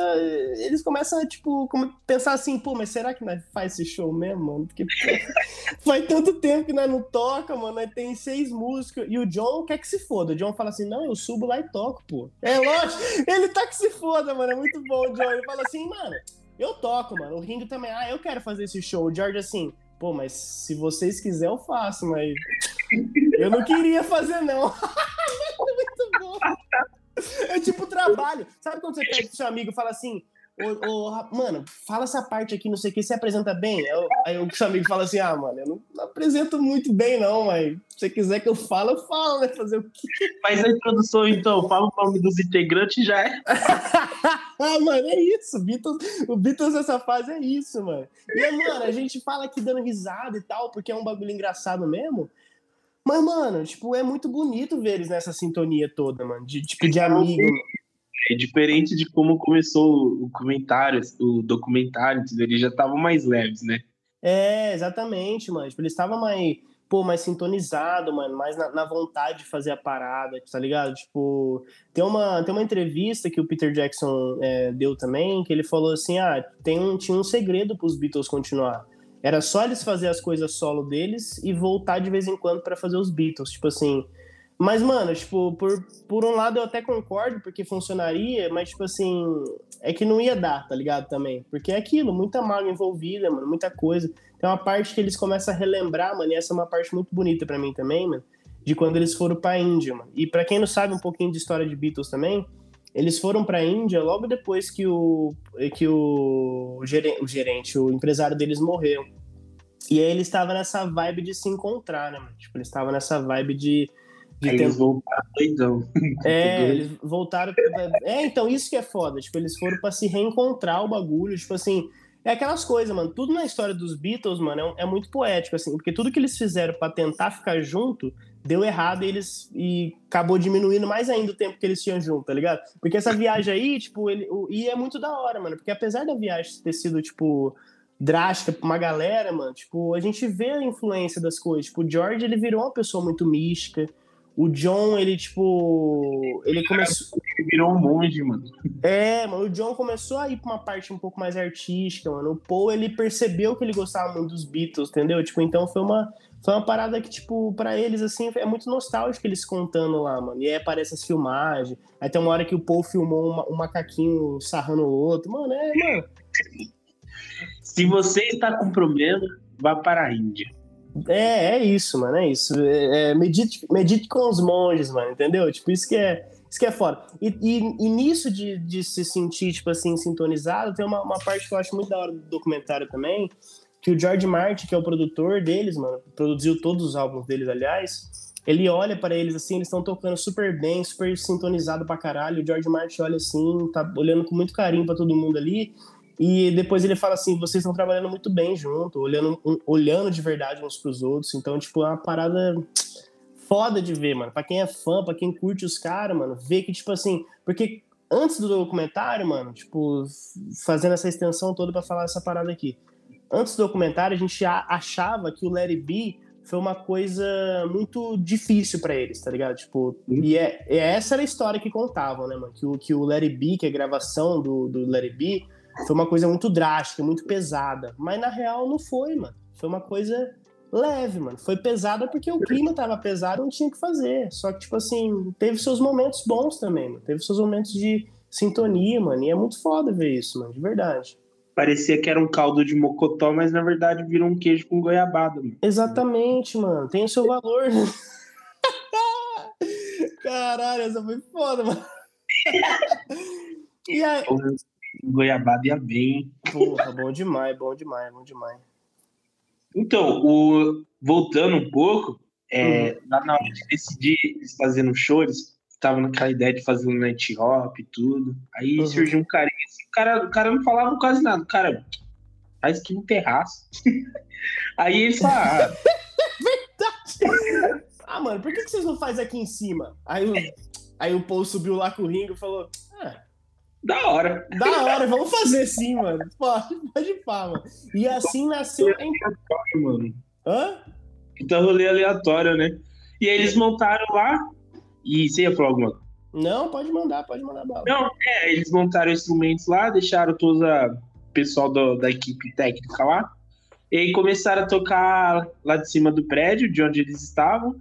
eles começam, tipo, pensar assim, pô, mas será que nós faz esse show mesmo, mano? Porque faz tanto tempo que nós não toca, mano, nós tem seis músicos, e o John quer que se foda, o John fala assim, não, eu subo lá e toco, pô. É lógico, ele tá que se foda, mano, é muito bom o John, ele fala assim, mano, eu toco, mano, o Ringo também, ah, eu quero fazer esse show, o George assim, pô, mas se vocês quiserem eu faço, mas eu não queria fazer não. muito bom. É tipo trabalho. Sabe quando você pede pro seu amigo e fala assim, ô, ô, mano, fala essa parte aqui, não sei o que, você apresenta bem? Aí, o seu amigo fala assim, ah, mano, eu não, não, apresento muito bem, não, mas se você quiser que eu fale, eu falo, né? Fazer o quê? Faz a introdução, então, fala o nome dos integrantes já é. ah, mano, é isso. Beatles, o Beatles nessa fase é isso, mano. E, mano, a gente fala aqui dando risada e tal, porque é um bagulho engraçado mesmo. Mas, mano, tipo, é muito bonito ver eles nessa sintonia toda, mano. De, tipo, de amigo. É diferente de como começou o comentário, o documentário? Eles já estavam mais leves, né? É, exatamente, mano. Tipo, eles estavam mais, pô, mais sintonizado, mano, mais na, na, vontade de fazer a parada, tá ligado? Tipo, tem uma, tem uma entrevista que o Peter Jackson é, deu também, que ele falou assim, ah, tem um, tinha um segredo pros Beatles continuar era só eles fazer as coisas solo deles e voltar de vez em quando para fazer os Beatles, tipo assim. Mas, mano, tipo, por, por um lado eu até concordo, porque funcionaria, mas, tipo assim, é que não ia dar, tá ligado? Também. Porque é aquilo, muita mágoa envolvida, mano, muita coisa. Tem uma parte que eles começam a relembrar, mano, e essa é uma parte muito bonita para mim também, mano, de quando eles foram pra Índia, mano. E para quem não sabe um pouquinho de história de Beatles também, eles foram para a Índia logo depois que o que o gerente, o gerente, o empresário deles morreu. E aí ele estava nessa vibe de se encontrar, né? Tipo, ele estava nessa vibe de de ter... Eles voltaram doidão. É, eles voltaram. É, então, isso que é foda. Tipo, eles foram para se reencontrar o bagulho. Tipo assim, é aquelas coisas, mano. Tudo na história dos Beatles, mano, é, é muito poético, assim. Porque tudo que eles fizeram para tentar ficar junto deu errado e eles e acabou diminuindo mais ainda o tempo que eles tinham junto, tá ligado? Porque essa viagem aí, tipo, ele, o, e é muito da hora, mano, porque apesar da viagem ter sido, tipo, drástica pra uma galera, mano, tipo, a gente vê a influência das coisas. Tipo, o George, ele virou uma pessoa muito mística. O John, ele, tipo. Ele começou. Ele virou um monge, mano. É, mano. O John começou a ir pra uma parte um pouco mais artística, mano. O Paul, ele percebeu que ele gostava muito dos Beatles, entendeu? Tipo, então foi uma, foi uma parada que, tipo, para eles, assim, é muito nostálgico eles contando lá, mano. E aí aparece as filmagens. Aí tem uma hora que o Paul filmou uma, um macaquinho sarrando o outro. Mano, é, mano. Se você está com problema, vá para a Índia. É, é isso, mano, é isso. É, é, medite, medite com os monges, mano, entendeu? Tipo, isso que é, isso que é foda. E, e, e nisso de, de se sentir, tipo assim, sintonizado, tem uma, uma parte que eu acho muito da hora do documentário também, que o George Martin, que é o produtor deles, mano, produziu todos os álbuns deles, aliás, ele olha para eles assim, eles estão tocando super bem, super sintonizado pra caralho. O George Martin olha assim, tá olhando com muito carinho para todo mundo ali. E depois ele fala assim: vocês estão trabalhando muito bem junto, olhando, um, olhando de verdade uns pros outros. Então, tipo, é uma parada foda de ver, mano. Pra quem é fã, pra quem curte os caras, mano, ver que, tipo assim. Porque antes do documentário, mano, tipo, fazendo essa extensão toda para falar essa parada aqui. Antes do documentário, a gente achava que o Larry B foi uma coisa muito difícil para eles, tá ligado? Tipo, e é, é, essa era a história que contavam, né, mano? Que o, que o Larry B, que é a gravação do, do Larry B, foi uma coisa muito drástica, muito pesada. Mas na real não foi, mano. Foi uma coisa leve, mano. Foi pesada porque o clima tava pesado, não tinha que fazer. Só que, tipo assim, teve seus momentos bons também, mano. Teve seus momentos de sintonia, mano. E é muito foda ver isso, mano, de verdade. Parecia que era um caldo de mocotó, mas na verdade virou um queijo com goiabada. Mano. Exatamente, mano. Tem o seu valor. Né? Caralho, essa foi foda, mano. e aí... Goiabada ia bem. Porra, bom demais, bom demais, bom demais. Então, o... voltando um pouco, é, uhum. lá na hora de decidir fazendo shows, tava naquela ideia de fazer um night hop e tudo. Aí uhum. surgiu um carinha assim, o cara, o cara não falava quase nada. O cara, faz aqui no terraço. Aí ele fala. Ah, Verdade! Ah, mano, por que, que vocês não fazem aqui em cima? Aí o, aí o Paul subiu lá com o Ringo e falou: ah, da hora. Da hora, vamos fazer sim, mano. Pode, pode pá, mano. E assim nasceu. Mano. Hã? Então rolê aleatório, né? E aí eles montaram lá e você ia falar alguma coisa? Não, pode mandar, pode mandar bala. Não, é, eles montaram instrumentos lá, deixaram todo o pessoal do, da equipe técnica lá. E aí começaram a tocar lá de cima do prédio, de onde eles estavam.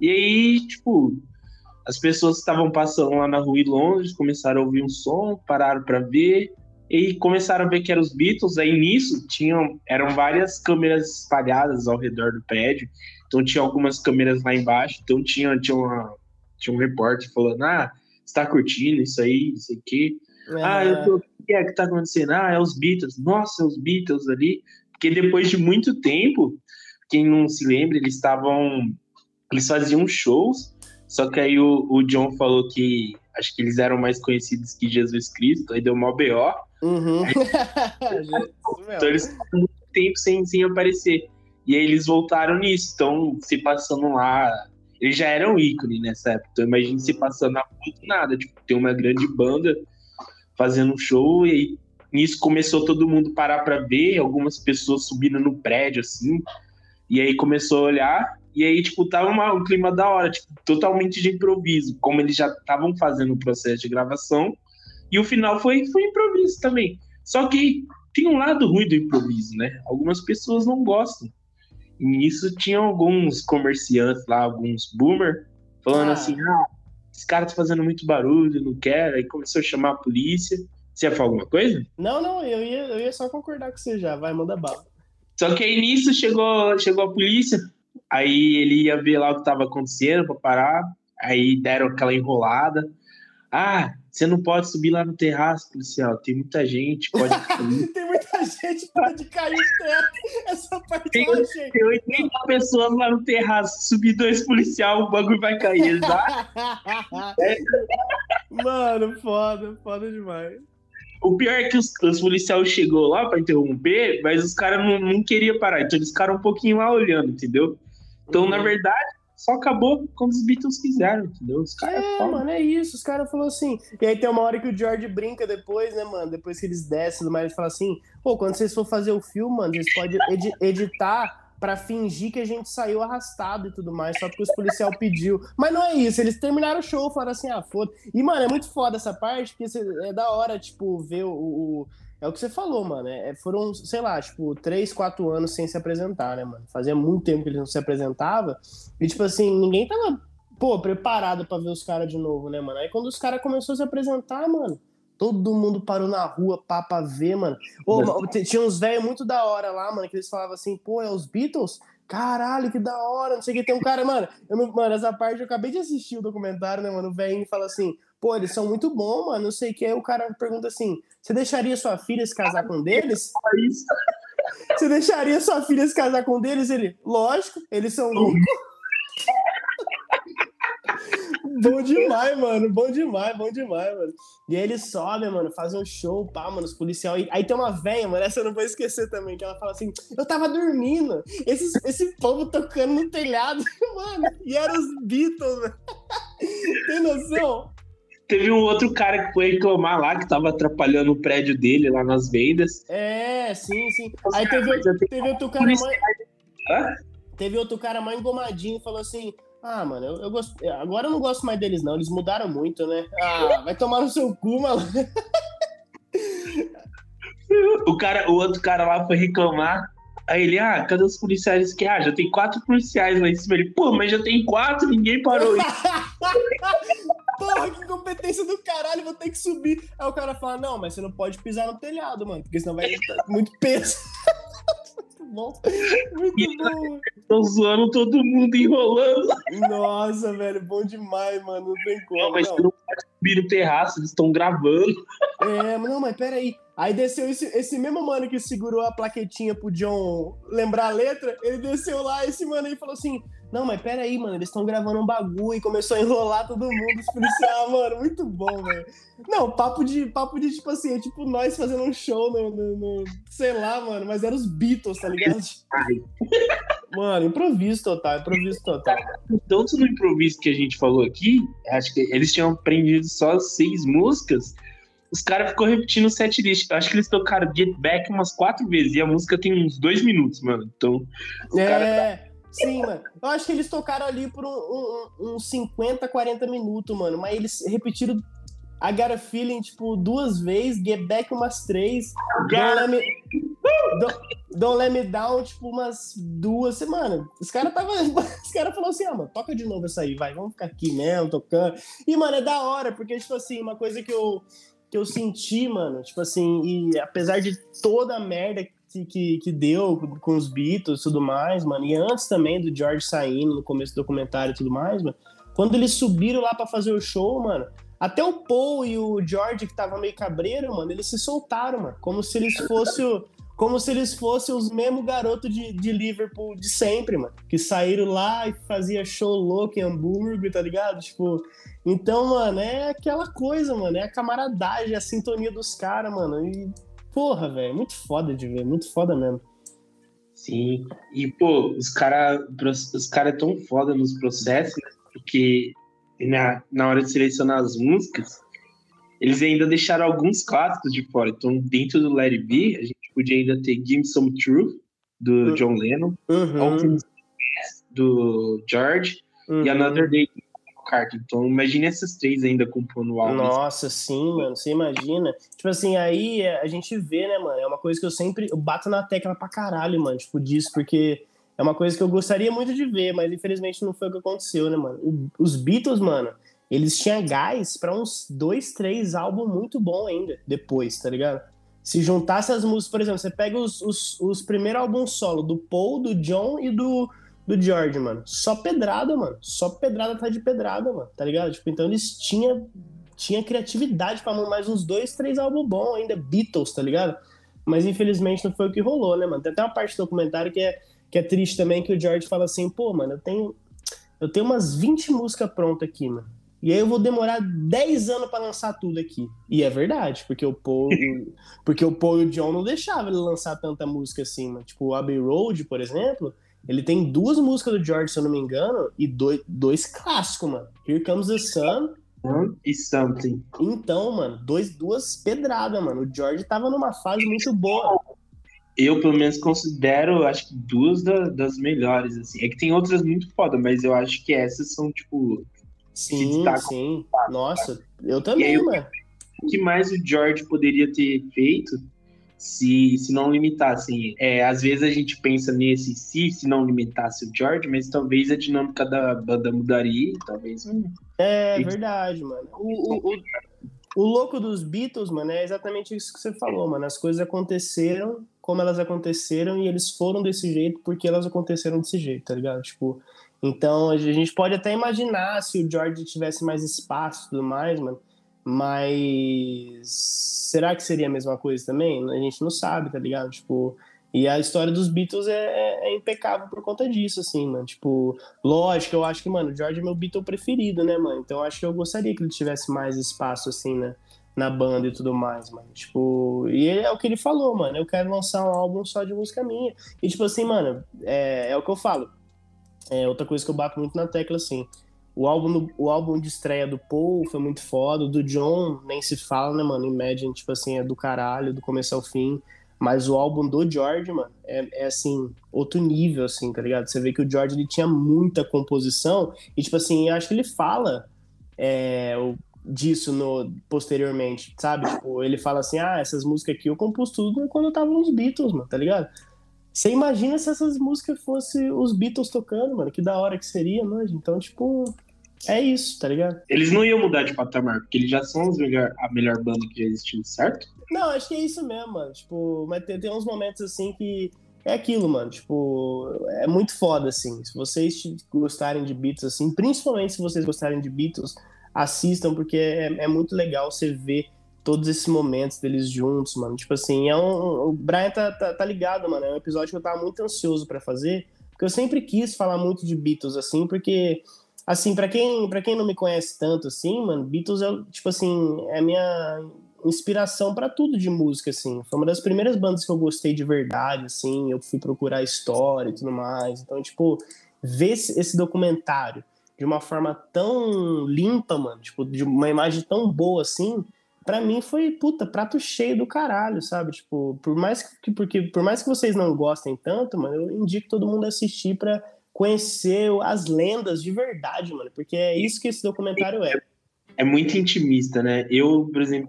E aí, tipo, as pessoas estavam passando lá na rua em Londres começaram a ouvir um som, pararam para ver e começaram a ver que eram os Beatles. Aí nisso tinham eram várias câmeras espalhadas ao redor do prédio. Então tinha algumas câmeras lá embaixo. Então tinha tinha uma tinha um repórter falando: ah, você tá curtindo isso aí, isso aqui. É. Ah, eu tô. O que é que tá acontecendo? Ah, é os Beatles. Nossa, é os Beatles ali. Porque depois de muito tempo, quem não se lembra, eles estavam. Eles faziam shows, só que aí o, o John falou que acho que eles eram mais conhecidos que Jesus Cristo, aí deu mó BO. Uhum. Aí, então eles estavam muito tempo sem, sem aparecer. E aí eles voltaram nisso, estão se passando lá eles já eram ícone nessa época. Então imagine se passando na rua nada. Tipo, tem uma grande banda fazendo um show e aí, nisso começou todo mundo parar para ver, algumas pessoas subindo no prédio, assim. E aí começou a olhar, e aí, tipo, tava uma, um clima da hora, tipo, totalmente de improviso, como eles já estavam fazendo o processo de gravação. E o final foi, foi improviso também. Só que tem um lado ruim do improviso, né? Algumas pessoas não gostam. E nisso tinha alguns comerciantes lá, alguns boomer, falando ah. assim: ah, esse cara tá fazendo muito barulho, não quero. Aí começou a chamar a polícia. Você ia falar alguma coisa? Não, não, eu ia, eu ia só concordar com você já, vai, manda bala. Só que aí nisso chegou, chegou a polícia, aí ele ia ver lá o que tava acontecendo pra parar, aí deram aquela enrolada. Ah, você não pode subir lá no terraço, policial. Tem muita gente, pode Tem muita gente, pode cair o teto. Essa parte tem, eu achei. Tem 80 pessoas lá no terraço. Subir dois policiais, o bagulho vai cair. Tá? é. Mano, foda, foda demais. O pior é que os, os policiais chegou lá para interromper, mas os caras não, não queriam parar. Então eles ficaram um pouquinho lá olhando, entendeu? Então, uhum. na verdade, só acabou quando os Beatles quiseram, entendeu? Os caras é, falam. mano, é isso. Os caras falaram assim. E aí tem uma hora que o George brinca depois, né, mano? Depois que eles descem, mas ele fala assim: pô, quando vocês for fazer o filme, mano, vocês podem ed editar para fingir que a gente saiu arrastado e tudo mais, só porque os policial pediu. Mas não é isso, eles terminaram o show, falaram assim, ah, foda. E, mano, é muito foda essa parte, porque é da hora, tipo, ver o, o é o que você falou, mano. É, foram, sei lá, tipo, três, quatro anos sem se apresentar, né, mano? Fazia muito tempo que eles não se apresentava. E, tipo assim, ninguém tava, pô, preparado para ver os caras de novo, né, mano? Aí quando os caras começaram a se apresentar, mano, todo mundo parou na rua pá, pra ver, mano. Ô, tinha uns velhos muito da hora lá, mano, que eles falavam assim, pô, é os Beatles? Caralho, que da hora, não sei o que. Tem um cara, mano, eu não, mano, essa parte eu acabei de assistir o documentário, né, mano? O velho fala assim, pô, eles são muito bons, mano, não sei o que. Aí o cara pergunta assim: você deixaria sua filha se casar com um deles? Você deixaria sua filha se casar com um deles? Ele, lógico, eles são loucos. bom demais, mano. Bom demais, bom demais, mano. E aí eles sobem, mano, fazem um show, pá, mano, os policiais. Aí tem uma velha, mano, essa eu não vou esquecer também, que ela fala assim: eu tava dormindo, esse, esse povo tocando no telhado, mano, e eram os Beatles, mano. Tem noção? Teve um outro cara que foi reclamar lá, que tava atrapalhando o prédio dele lá nas vendas. É, sim, sim. Aí teve, teve outro cara mais. Teve outro cara mais engomadinho falou assim: ah, mano, eu, eu gosto. Agora eu não gosto mais deles, não. Eles mudaram muito, né? Ah, vai tomar no seu cu, mano. O, cara, o outro cara lá foi reclamar. Aí ele, ah, cadê os policiais que ah, já tem quatro policiais lá em cima. Ele, pô, mas já tem quatro, ninguém parou. Porra, que competência do caralho, vou ter que subir. Aí o cara fala, não, mas você não pode pisar no telhado, mano, porque senão vai muito peso. muito bom. Muito bom. Tô zoando todo mundo enrolando. Nossa, velho, bom demais, mano. Não tem como. Não, mas não. não pode subir no terraço, eles estão gravando. É, mas não, mas peraí. Aí desceu esse, esse mesmo mano que segurou a plaquetinha pro John lembrar a letra, ele desceu lá, esse mano aí falou assim: Não, mas pera aí, mano, eles estão gravando um bagulho e começou a enrolar todo mundo, os policiais, mano, muito bom, velho. Não, papo de, papo de, tipo assim, é tipo nós fazendo um show no, no, no sei lá, mano, mas eram os Beatles, tá ligado? Mano, improviso total, improviso total. Tanto no improviso que a gente falou aqui, acho que eles tinham aprendido só seis músicas os caras ficou repetindo o set list. Eu acho que eles tocaram Get Back umas quatro vezes e a música tem uns dois minutos, mano. Então. É. Cara... Sim, mano. Eu acho que eles tocaram ali por uns um, um, um 50, 40 minutos, mano. Mas eles repetiram Got a Feeling, tipo, duas vezes, Get Back umas três, Don't Let Me, don't, don't let me Down, tipo, umas duas semanas. Os caras tava. Os caras falaram assim, ah, mano, toca de novo essa aí, vai, vamos ficar aqui mesmo, tocando. E, mano, é da hora, porque, tipo assim, uma coisa que eu, que eu senti, mano, tipo assim, e apesar de toda a merda que, que, deu com os Beatles e tudo mais, mano, e antes também do George saindo no começo do documentário e tudo mais, mano, quando eles subiram lá para fazer o show, mano, até o Paul e o George, que tava meio cabreiro, mano, eles se soltaram, mano, como se eles fossem como se eles fossem os mesmos garotos de, de Liverpool de sempre, mano. Que saíram lá e fazia show louco em Hamburgo, tá ligado? Tipo, então, mano, é aquela coisa, mano. É a camaradagem, a sintonia dos caras, mano. E, porra, velho, muito foda de ver, muito foda mesmo. Sim, e, pô, os caras os cara é tão foda nos processos, né? porque na, na hora de selecionar as músicas, eles ainda deixaram alguns clássicos de fora. Então, dentro do Let It Be, a gente podia ainda ter Give Me Some Truth, do uhum. John Lennon, uhum. do George, uhum. e Another Day Carter. Então, imagine essas três ainda compondo o álbum. Nossa, sim, mano, você imagina. Tipo assim, aí é, a gente vê, né, mano, é uma coisa que eu sempre eu bato na tecla pra caralho, mano, tipo, disso, porque é uma coisa que eu gostaria muito de ver, mas infelizmente não foi o que aconteceu, né, mano. Os Beatles, mano, eles tinham gás para uns dois, três álbuns muito bom ainda, depois, tá ligado? Se juntasse as músicas, por exemplo, você pega os, os, os primeiros álbuns solo do Paul, do John e do, do George, mano. Só pedrada, mano. Só pedrada tá de pedrada, mano. Tá ligado? Tipo, então eles tinham tinha criatividade para mais uns dois, três álbuns bons ainda, Beatles, tá ligado? Mas infelizmente não foi o que rolou, né, mano? Tem até uma parte do documentário que é, que é triste também, que o George fala assim, pô, mano, eu tenho, eu tenho umas 20 músicas prontas aqui, mano. E aí eu vou demorar 10 anos para lançar tudo aqui. E é verdade, porque o Paul, porque o Paul e o John não deixavam ele lançar tanta música assim, mano. Tipo, o Abbey Road, por exemplo, ele tem duas músicas do George, se eu não me engano, e dois, dois clássicos, mano. Here Comes the Sun e Something. Então, mano, dois, duas pedradas, mano. O George tava numa fase muito boa. Eu, pelo menos, considero, acho que duas da, das melhores, assim. É que tem outras muito foda, mas eu acho que essas são, tipo, Sim, sim. Nossa, eu também, aí, mano. O que mais o George poderia ter feito se, se não limitassem? É, às vezes a gente pensa nesse se, se não limitasse o George, mas talvez a dinâmica da banda mudaria, talvez. Hum, é verdade, mano. O, o, o, o louco dos Beatles, mano, é exatamente isso que você falou, mano. As coisas aconteceram como elas aconteceram e eles foram desse jeito porque elas aconteceram desse jeito, tá ligado? Tipo, então a gente pode até imaginar se o George tivesse mais espaço e tudo mais, mano. Mas será que seria a mesma coisa também? A gente não sabe, tá ligado? Tipo, E a história dos Beatles é, é, é, impecável por conta disso, assim, mano. Tipo, lógico, eu acho que, mano, o George é meu Beatle preferido, né, mano? Então eu acho que eu gostaria que ele tivesse mais espaço, assim, né? Na banda e tudo mais, mano. Tipo, e é o que ele falou, mano. Eu quero lançar um álbum só de música minha. E, tipo assim, mano, é, é o que eu falo. É outra coisa que eu bato muito na tecla, assim. O álbum, o álbum de estreia do Paul foi muito foda. O do John nem se fala, né, mano? Imagine, tipo assim, é do caralho, do começo ao fim. Mas o álbum do George, mano, é, é, assim, outro nível, assim, tá ligado? Você vê que o George ele tinha muita composição e, tipo assim, acho que ele fala é, disso no, posteriormente, sabe? Tipo, ele fala assim: ah, essas músicas aqui eu compus tudo quando eu tava nos Beatles, mano, tá ligado? Você imagina se essas músicas fossem os Beatles tocando, mano, que da hora que seria, mano. Então, tipo, é isso, tá ligado? Eles não iam mudar de patamar, porque eles já são melhor, a melhor banda que já existiu, certo? Não, acho que é isso mesmo, mano. Tipo, mas tem, tem uns momentos assim que é aquilo, mano. Tipo, é muito foda, assim. Se vocês gostarem de Beatles, assim, principalmente se vocês gostarem de Beatles, assistam, porque é, é muito legal você ver todos esses momentos deles juntos, mano. Tipo assim, é um. O Brian tá, tá, tá ligado, mano. É um episódio que eu tava muito ansioso para fazer. Porque eu sempre quis falar muito de Beatles, assim, porque. Assim, para quem, pra quem não me conhece tanto, assim, mano, Beatles é, tipo assim, é a minha inspiração para tudo de música, assim. Foi uma das primeiras bandas que eu gostei de verdade, assim. Eu fui procurar história e tudo mais. Então, tipo, ver esse documentário de uma forma tão limpa, mano, tipo, de uma imagem tão boa assim, para mim foi, puta, prato cheio do caralho, sabe? Tipo, por mais que, porque, por mais que vocês não gostem tanto, mano, eu indico todo mundo assistir para conhecer as lendas de verdade, mano, porque é isso que esse documentário é. É muito intimista, né? Eu, por exemplo,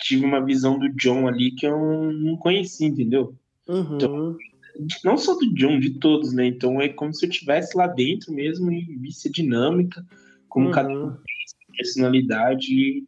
tive uma visão do John ali que eu não conheci, entendeu? Uhum. Então, não só do John, de todos, né? Então é como se eu estivesse lá dentro mesmo e visse a dinâmica, como uhum. cada um tem personalidade.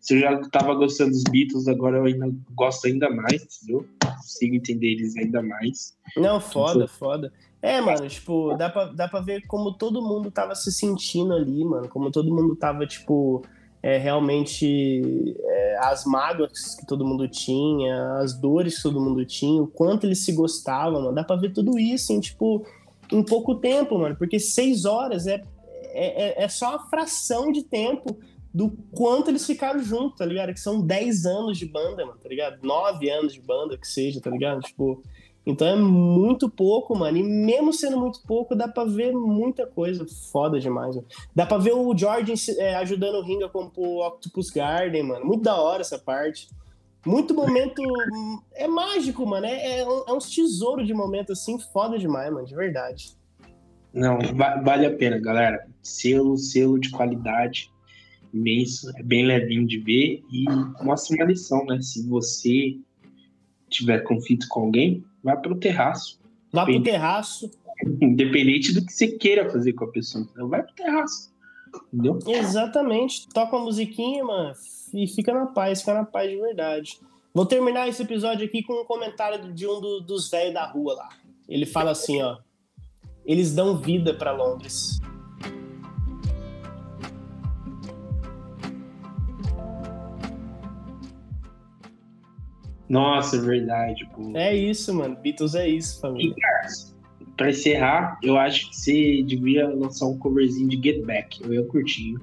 Se eu já estava gostando dos Beatles, agora eu ainda gosto ainda mais, entendeu? Consigo entender eles ainda mais. Não, foda, foda. É, mano, tipo, dá pra, dá pra ver como todo mundo tava se sentindo ali, mano. Como todo mundo tava, tipo, é, realmente é, as mágoas que todo mundo tinha, as dores que todo mundo tinha, o quanto eles se gostavam, mano. Dá pra ver tudo isso em, tipo, em pouco tempo, mano. Porque seis horas é, é, é só uma fração de tempo do quanto eles ficaram juntos, tá ligado? Que são dez anos de banda, mano, tá ligado? Nove anos de banda, que seja, tá ligado? Tipo, então é muito pouco, mano. E mesmo sendo muito pouco, dá pra ver muita coisa foda demais. Mano. Dá pra ver o Jordan é, ajudando o Ring a compor Octopus Garden, mano. Muito da hora essa parte. Muito momento. é mágico, mano. É, é, é uns tesouros de momento assim, foda demais, mano. De verdade. Não, vale a pena, galera. Selo, selo de qualidade imenso. É bem levinho de ver e mostra uma lição, né? Se você tiver conflito com alguém, Vai pro terraço. Vá pro terraço. Independente do que você queira fazer com a pessoa. Então vai pro terraço. Entendeu? Exatamente. Toca uma musiquinha, mano, e fica na paz, fica na paz de verdade. Vou terminar esse episódio aqui com um comentário de um do, dos velhos da rua lá. Ele fala assim, ó. Eles dão vida para Londres. Nossa, é verdade. Pô. É isso, mano. Beatles é isso, família. E, pra encerrar, eu acho que você devia lançar um coverzinho de Get Back. Eu ia curtir.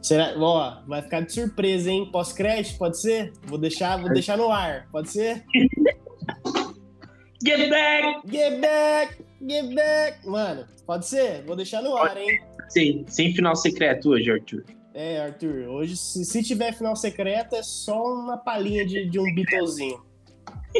Será? Ó, vai ficar de surpresa, hein? Pós-crédito, pode ser? Vou deixar, vou deixar no ar, pode ser? Get back! Get back! Get back! Mano, pode ser? Vou deixar no ar, hein? Sim, sem final secreto hoje, Arthur. É, Arthur, hoje se, se tiver final secreto é só uma palhinha de, de um Beatlezinho.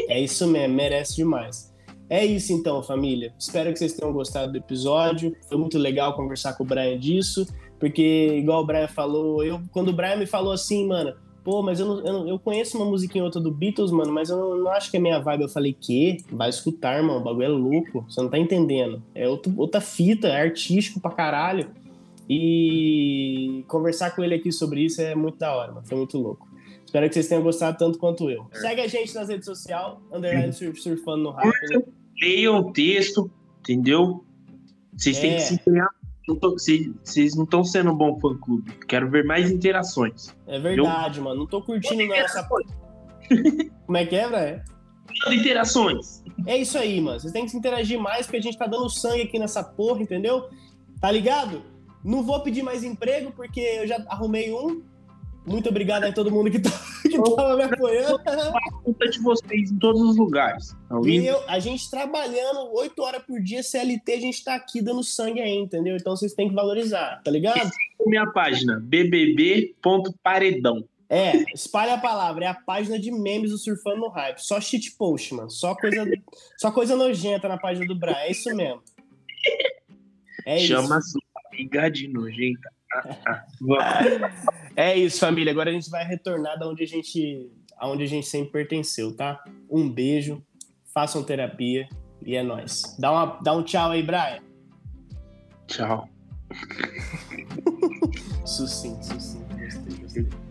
É isso mesmo, merece demais. É isso então, família. Espero que vocês tenham gostado do episódio. Foi muito legal conversar com o Brian disso, porque, igual o Brian falou, eu, quando o Brian me falou assim, mano, pô, mas eu, não, eu, eu, conheço uma musiquinha outra do Beatles, mano, mas eu não, não, acho que é minha vibe. Eu falei, que? Vai escutar, mano, o bagulho é louco, você não tá entendendo. É outro, outra fita, é artístico pra caralho. E conversar com ele aqui sobre isso é muito da hora, mano. Foi muito louco. Espero que vocês tenham gostado tanto quanto eu. É. Segue a gente nas redes sociais, underline surfando no. Né? Leiam o texto, entendeu? Vocês é. têm que se empenhar. Vocês não estão sendo um bom fã clube. Quero ver mais interações. É verdade, entendeu? mano. Não tô curtindo nessa. Como é que é, velho? interações. É isso aí, mano. Vocês têm que se interagir mais porque a gente tá dando sangue aqui nessa porra, entendeu? Tá ligado? Não vou pedir mais emprego porque eu já arrumei um. Muito obrigado a todo mundo que, tá, que tava me apoiando. Conta de vocês em todos os lugares. Tá e eu, a gente trabalhando oito horas por dia, CLT, a gente tá aqui dando sangue aí, entendeu? Então vocês têm que valorizar, tá ligado? É minha página, bbb.paredão. É, espalha a palavra, é a página de memes do Surfando no Hype. Só shitpost, mano. Só coisa, só coisa nojenta na página do Brian. É isso mesmo. É Chama isso. Sua amiga de nojenta. é isso, família. Agora a gente vai retornar da onde a gente, aonde a gente sempre pertenceu, tá? Um beijo, façam terapia e é nóis. Dá, uma, dá um tchau aí, Brian. Tchau. sucinto, sucinto. Gostei, gostei.